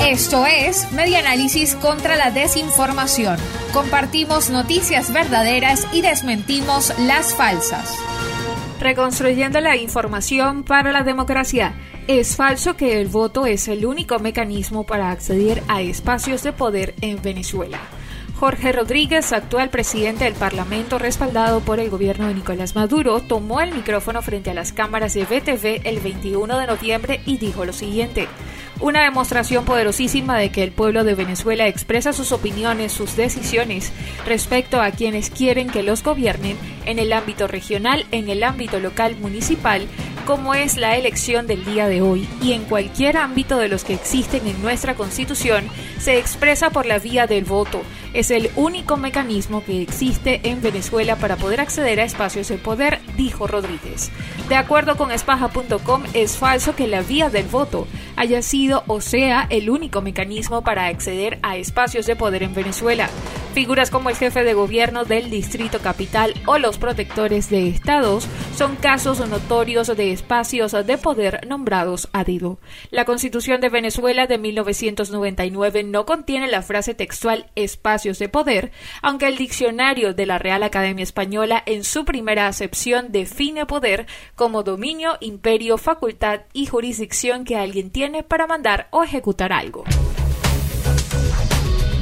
Esto es Media Análisis contra la Desinformación. Compartimos noticias verdaderas y desmentimos las falsas. Reconstruyendo la información para la democracia. Es falso que el voto es el único mecanismo para acceder a espacios de poder en Venezuela. Jorge Rodríguez, actual presidente del Parlamento respaldado por el gobierno de Nicolás Maduro, tomó el micrófono frente a las cámaras de BTV el 21 de noviembre y dijo lo siguiente. Una demostración poderosísima de que el pueblo de Venezuela expresa sus opiniones, sus decisiones respecto a quienes quieren que los gobiernen en el ámbito regional, en el ámbito local, municipal, como es la elección del día de hoy y en cualquier ámbito de los que existen en nuestra Constitución, se expresa por la vía del voto. Es el único mecanismo que existe en Venezuela para poder acceder a espacios de poder, dijo Rodríguez. De acuerdo con espaja.com, es falso que la vía del voto haya sido o sea el único mecanismo para acceder a espacios de poder en Venezuela. Figuras como el jefe de gobierno del Distrito Capital o los protectores de estados son casos notorios de espacios de poder nombrados a dedo. La Constitución de Venezuela de 1999 no contiene la frase textual espacios de poder, aunque el diccionario de la Real Academia Española en su primera acepción define poder como dominio, imperio, facultad y jurisdicción que alguien tiene para mandar o ejecutar algo.